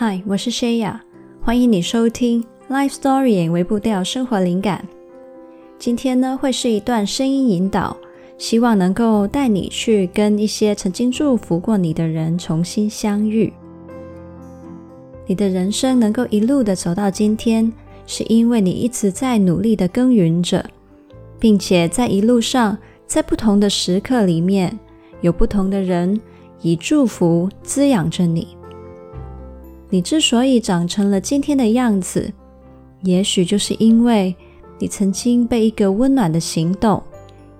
嗨，我是 Shaya，欢迎你收听 Life Story 微步调生活灵感。今天呢，会是一段声音引导，希望能够带你去跟一些曾经祝福过你的人重新相遇。你的人生能够一路的走到今天，是因为你一直在努力的耕耘着，并且在一路上，在不同的时刻里面，有不同的人以祝福滋养着你。你之所以长成了今天的样子，也许就是因为你曾经被一个温暖的行动、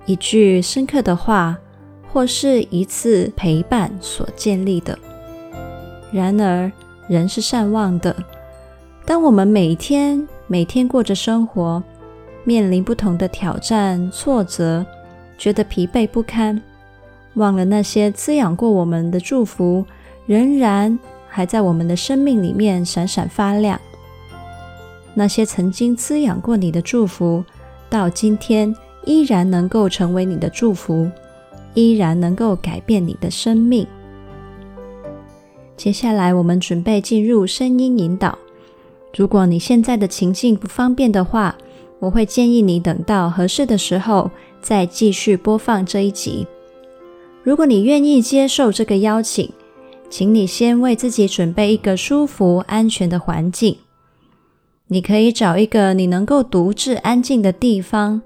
一句深刻的话，或是一次陪伴所建立的。然而，人是善忘的。当我们每天每天过着生活，面临不同的挑战、挫折，觉得疲惫不堪，忘了那些滋养过我们的祝福，仍然还在我们的生命里面闪闪发亮。那些曾经滋养过你的祝福，到今天依然能够成为你的祝福，依然能够改变你的生命。接下来，我们准备进入声音引导。如果你现在的情境不方便的话，我会建议你等到合适的时候再继续播放这一集。如果你愿意接受这个邀请，请你先为自己准备一个舒服、安全的环境。你可以找一个你能够独自安静的地方，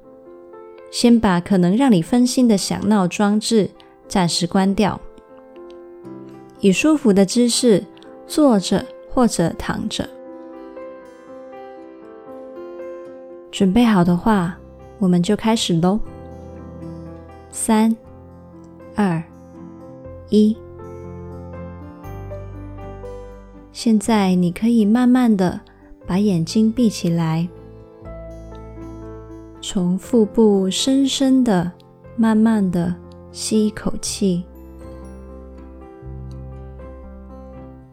先把可能让你分心的响闹装置暂时关掉，以舒服的姿势坐着或者躺着。准备好的话，我们就开始喽。三、二、一。现在你可以慢慢的。把眼睛闭起来，从腹部深深的、慢慢的吸一口气，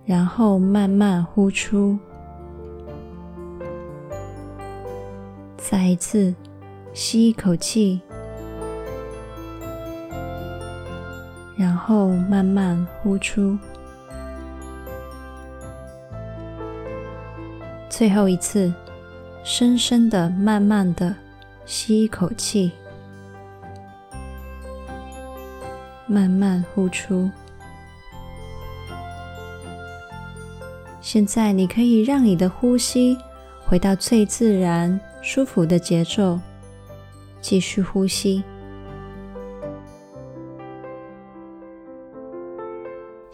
然后慢慢呼出。再一次吸一口气，然后慢慢呼出。最后一次，深深的、慢慢的吸一口气，慢慢呼出。现在，你可以让你的呼吸回到最自然、舒服的节奏，继续呼吸。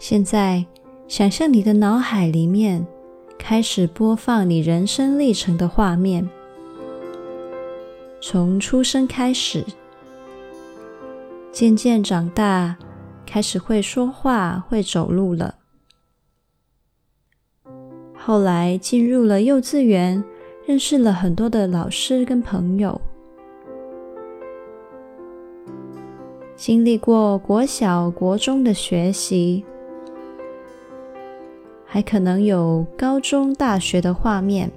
现在，想象你的脑海里面。开始播放你人生历程的画面，从出生开始，渐渐长大，开始会说话、会走路了。后来进入了幼稚园，认识了很多的老师跟朋友，经历过国小、国中的学习。还可能有高中、大学的画面。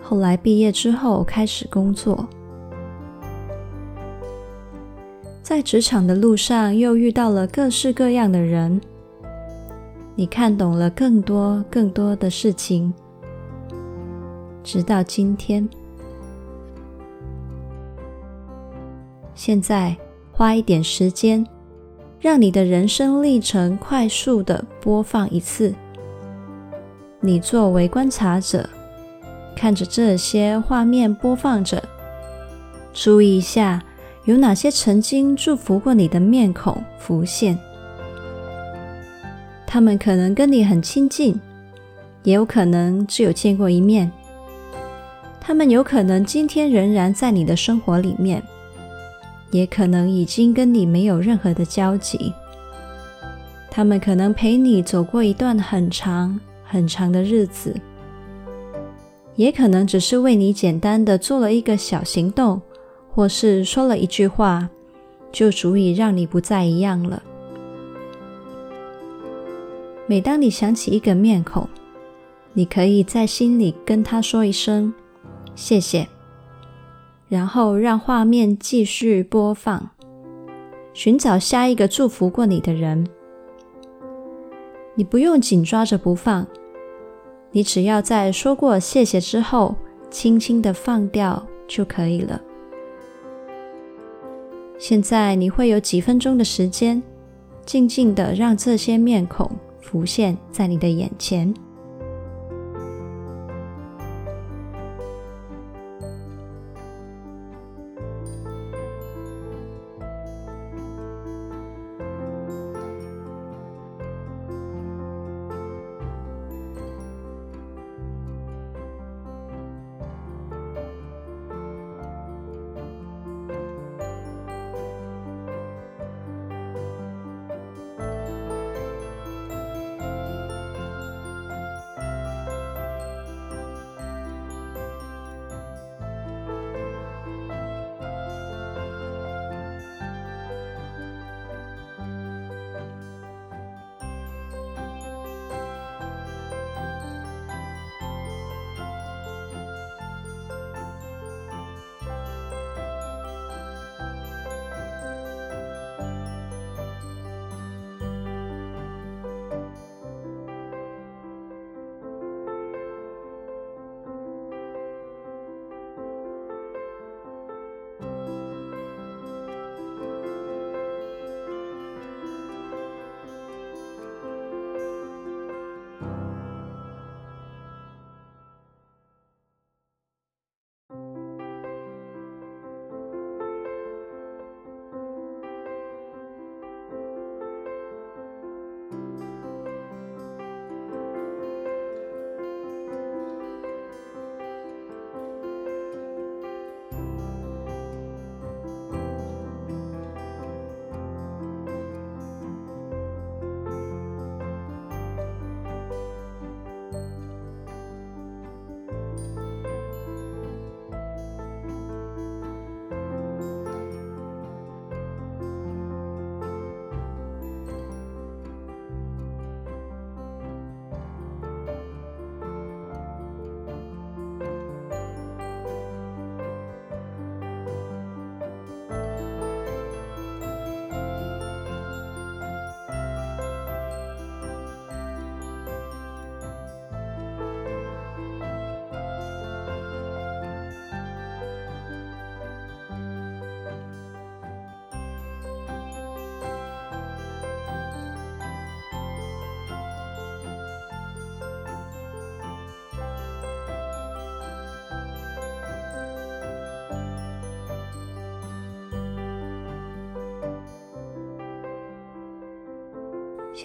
后来毕业之后开始工作，在职场的路上又遇到了各式各样的人，你看懂了更多更多的事情，直到今天。现在花一点时间。让你的人生历程快速地播放一次。你作为观察者，看着这些画面播放着，注意一下有哪些曾经祝福过你的面孔浮现。他们可能跟你很亲近，也有可能只有见过一面。他们有可能今天仍然在你的生活里面。也可能已经跟你没有任何的交集，他们可能陪你走过一段很长很长的日子，也可能只是为你简单的做了一个小行动，或是说了一句话，就足以让你不再一样了。每当你想起一个面孔，你可以在心里跟他说一声谢谢。然后让画面继续播放，寻找下一个祝福过你的人。你不用紧抓着不放，你只要在说过谢谢之后，轻轻的放掉就可以了。现在你会有几分钟的时间，静静的让这些面孔浮现在你的眼前。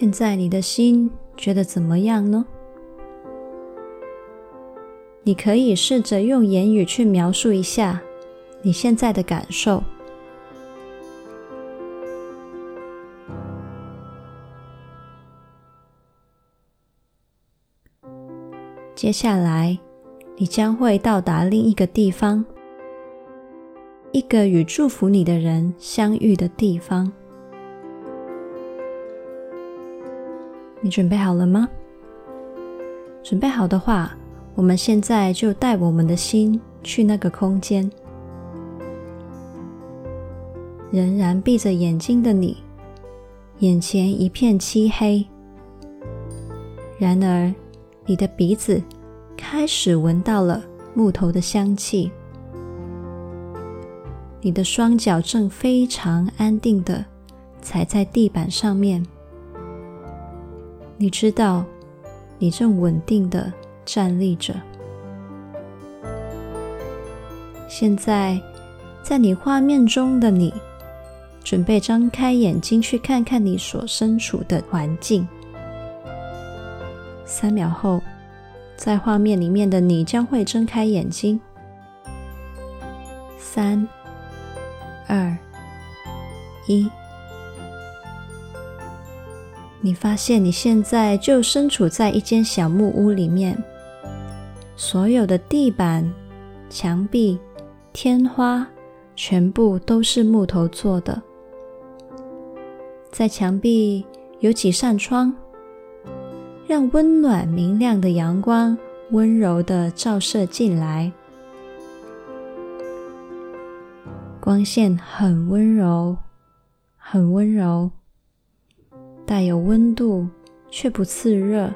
现在你的心觉得怎么样呢？你可以试着用言语去描述一下你现在的感受。接下来，你将会到达另一个地方，一个与祝福你的人相遇的地方。你准备好了吗？准备好的话，我们现在就带我们的心去那个空间。仍然闭着眼睛的你，眼前一片漆黑。然而，你的鼻子开始闻到了木头的香气。你的双脚正非常安定地踩在地板上面。你知道，你正稳定的站立着。现在，在你画面中的你，准备张开眼睛去看看你所身处的环境。三秒后，在画面里面的你将会睁开眼睛。三、二、一。你发现你现在就身处在一间小木屋里面，所有的地板、墙壁、天花全部都是木头做的。在墙壁有几扇窗，让温暖明亮的阳光温柔的照射进来，光线很温柔，很温柔。带有温度却不刺热，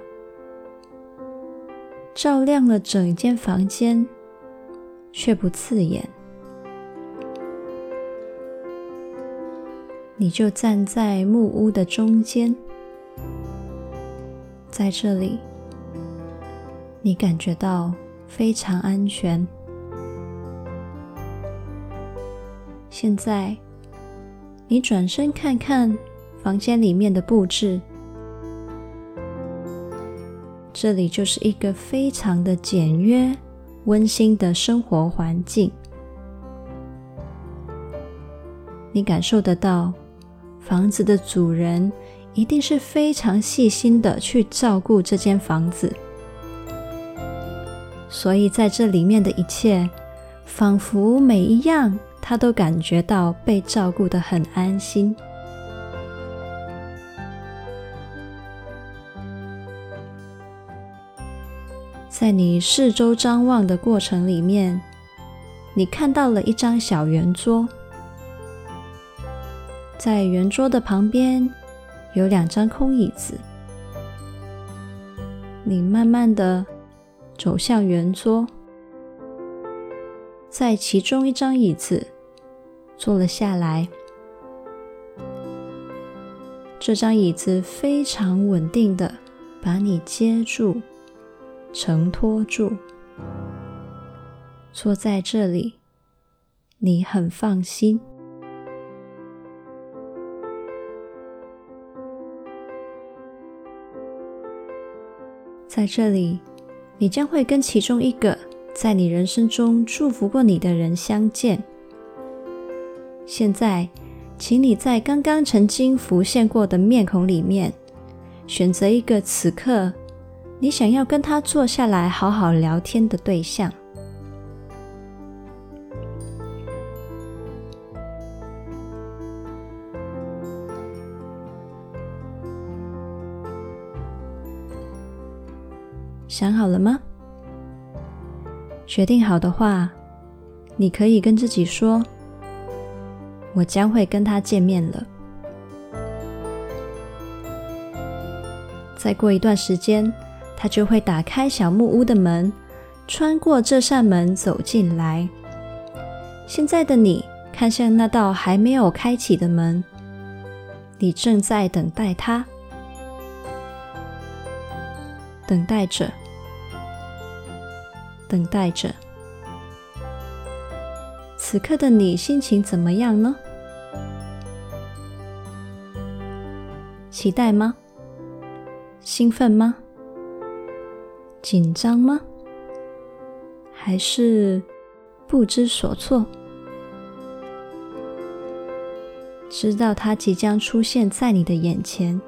照亮了整间房间，却不刺眼。你就站在木屋的中间，在这里，你感觉到非常安全。现在，你转身看看房间里面的布置，这里就是一个非常的简约、温馨的生活环境。你感受得到，房子的主人一定是非常细心的去照顾这间房子，所以在这里面的一切，仿佛每一样。他都感觉到被照顾的很安心。在你四周张望的过程里面，你看到了一张小圆桌，在圆桌的旁边有两张空椅子。你慢慢的走向圆桌。在其中一张椅子坐了下来，这张椅子非常稳定的把你接住、承托住，坐在这里，你很放心。在这里，你将会跟其中一个。在你人生中祝福过你的人相见。现在，请你在刚刚曾经浮现过的面孔里面，选择一个此刻你想要跟他坐下来好好聊天的对象。想好了吗？决定好的话，你可以跟自己说：“我将会跟他见面了。”再过一段时间，他就会打开小木屋的门，穿过这扇门走进来。现在的你看向那道还没有开启的门，你正在等待他，等待着。等待着，此刻的你心情怎么样呢？期待吗？兴奋吗？紧张吗？还是不知所措？知道他即将出现在你的眼前，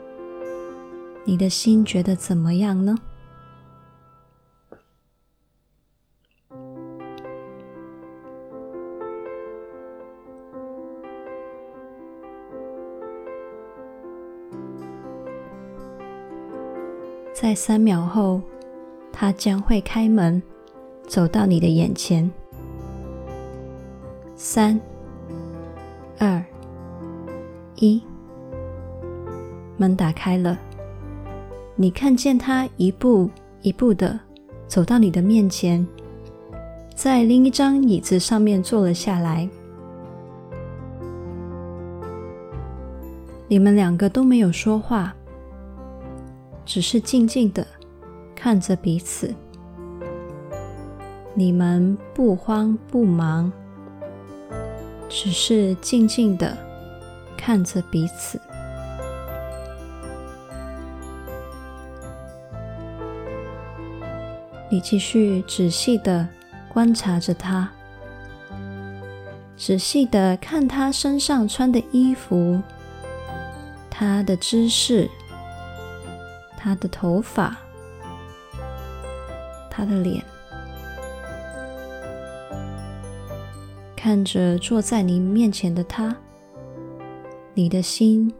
你的心觉得怎么样呢？在三秒后，他将会开门，走到你的眼前。三、二、一，门打开了。你看见他一步一步的走到你的面前，在另一张椅子上面坐了下来。你们两个都没有说话。只是静静的看着彼此，你们不慌不忙，只是静静的看着彼此。你继续仔细的观察着他，仔细的看他身上穿的衣服，他的姿势。他的头发，他的脸，看着坐在你面前的他，你的心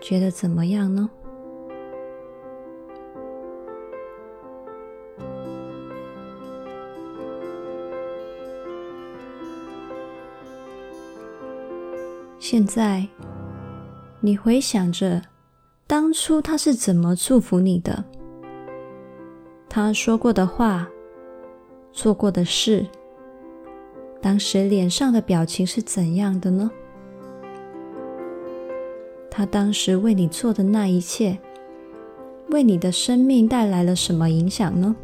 觉得怎么样呢？现在，你回想着。当初他是怎么祝福你的？他说过的话，做过的事，当时脸上的表情是怎样的呢？他当时为你做的那一切，为你的生命带来了什么影响呢？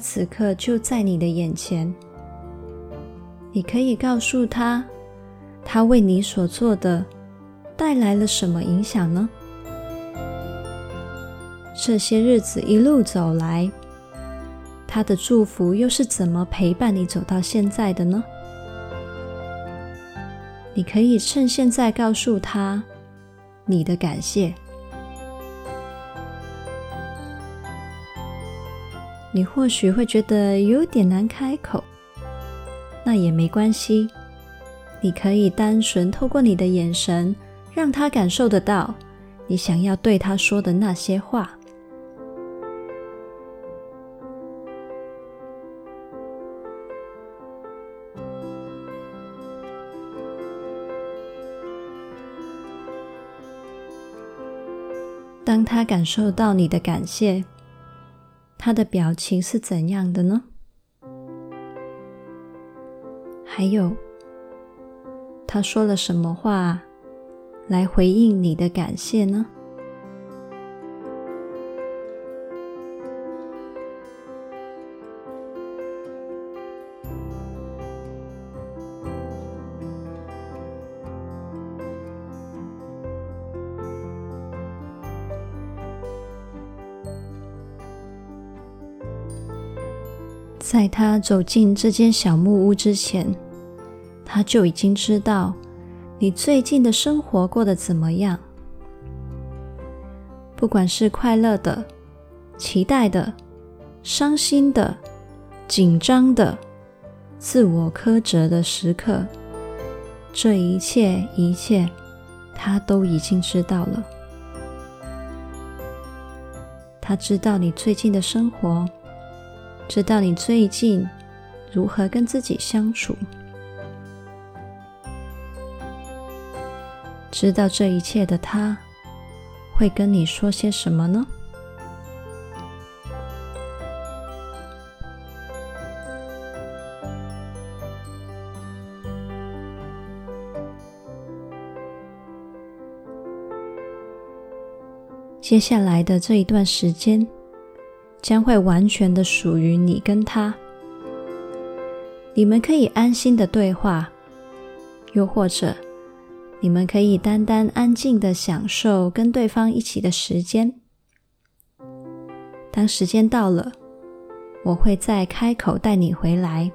此刻就在你的眼前，你可以告诉他，他为你所做的带来了什么影响呢？这些日子一路走来，他的祝福又是怎么陪伴你走到现在的呢？你可以趁现在告诉他你的感谢。你或许会觉得有点难开口，那也没关系。你可以单纯透过你的眼神，让他感受得到你想要对他说的那些话。当他感受到你的感谢。他的表情是怎样的呢？还有，他说了什么话来回应你的感谢呢？在他走进这间小木屋之前，他就已经知道你最近的生活过得怎么样。不管是快乐的、期待的、伤心的、紧张的、自我苛责的时刻，这一切一切，他都已经知道了。他知道你最近的生活。知道你最近如何跟自己相处，知道这一切的他，会跟你说些什么呢？接下来的这一段时间。将会完全的属于你跟他，你们可以安心的对话，又或者你们可以单单安静的享受跟对方一起的时间。当时间到了，我会再开口带你回来。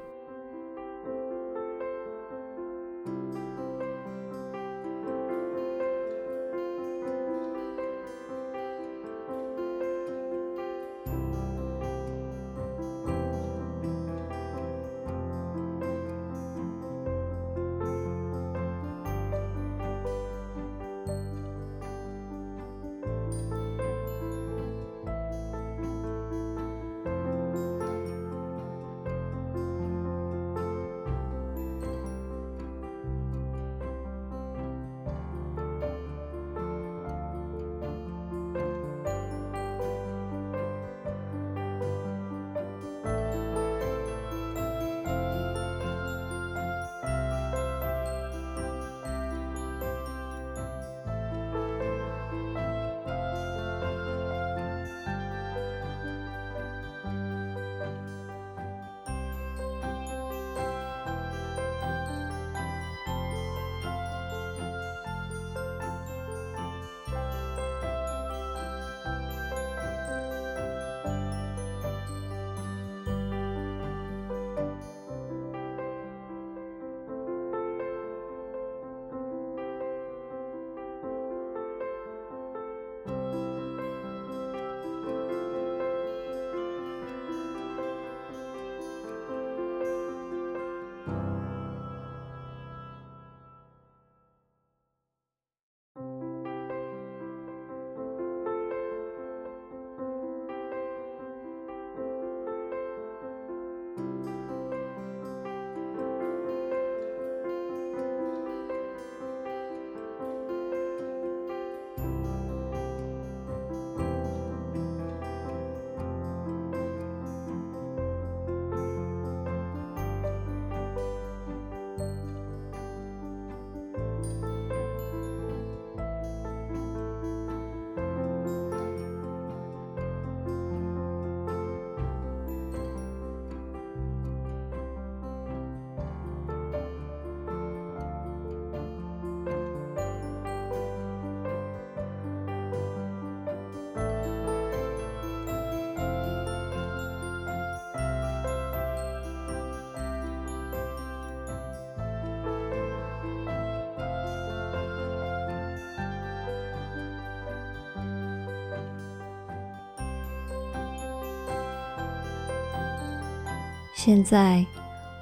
现在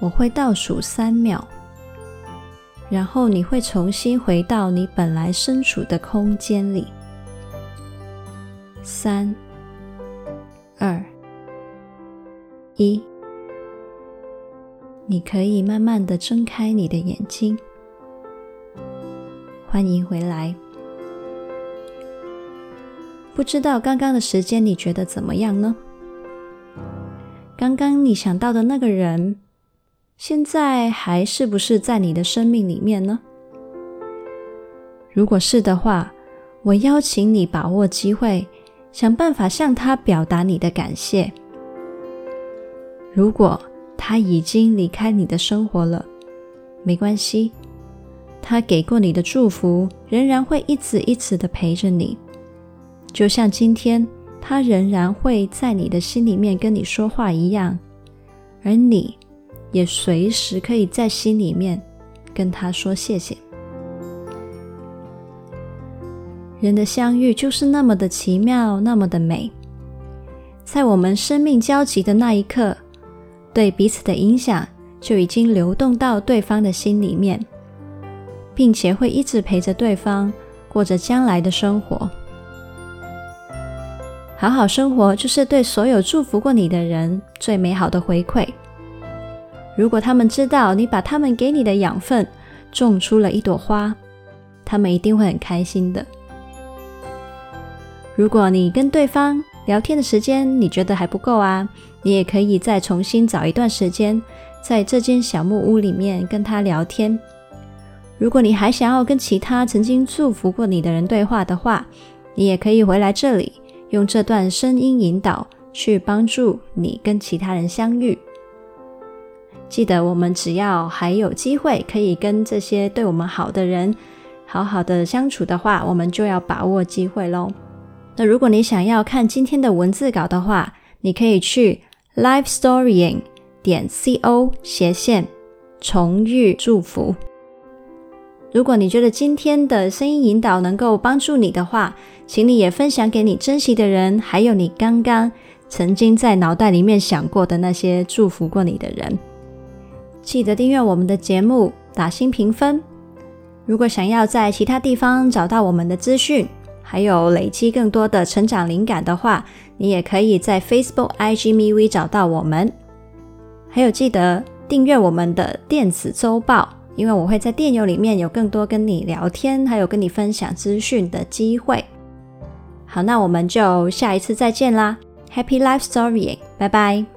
我会倒数三秒，然后你会重新回到你本来身处的空间里。三、二、一，你可以慢慢的睁开你的眼睛。欢迎回来。不知道刚刚的时间你觉得怎么样呢？刚刚你想到的那个人，现在还是不是在你的生命里面呢？如果是的话，我邀请你把握机会，想办法向他表达你的感谢。如果他已经离开你的生活了，没关系。他给过你的祝福，仍然会一直一直的陪着你，就像今天他仍然会在你的心里面跟你说话一样，而你也随时可以在心里面跟他说谢谢。人的相遇就是那么的奇妙，那么的美，在我们生命交集的那一刻，对彼此的影响就已经流动到对方的心里面。并且会一直陪着对方，过着将来的生活。好好生活，就是对所有祝福过你的人最美好的回馈。如果他们知道你把他们给你的养分种出了一朵花，他们一定会很开心的。如果你跟对方聊天的时间你觉得还不够啊，你也可以再重新找一段时间，在这间小木屋里面跟他聊天。如果你还想要跟其他曾经祝福过你的人对话的话，你也可以回来这里，用这段声音引导去帮助你跟其他人相遇。记得，我们只要还有机会可以跟这些对我们好的人好好的相处的话，我们就要把握机会喽。那如果你想要看今天的文字稿的话，你可以去 livestorying 点 co 斜线重遇祝福。如果你觉得今天的声音引导能够帮助你的话，请你也分享给你珍惜的人，还有你刚刚曾经在脑袋里面想过的那些祝福过你的人。记得订阅我们的节目，打星评分。如果想要在其他地方找到我们的资讯，还有累积更多的成长灵感的话，你也可以在 Facebook、IG、MeWe 找到我们。还有记得订阅我们的电子周报。因为我会在电邮里面有更多跟你聊天，还有跟你分享资讯的机会。好，那我们就下一次再见啦！Happy Life Story，拜拜。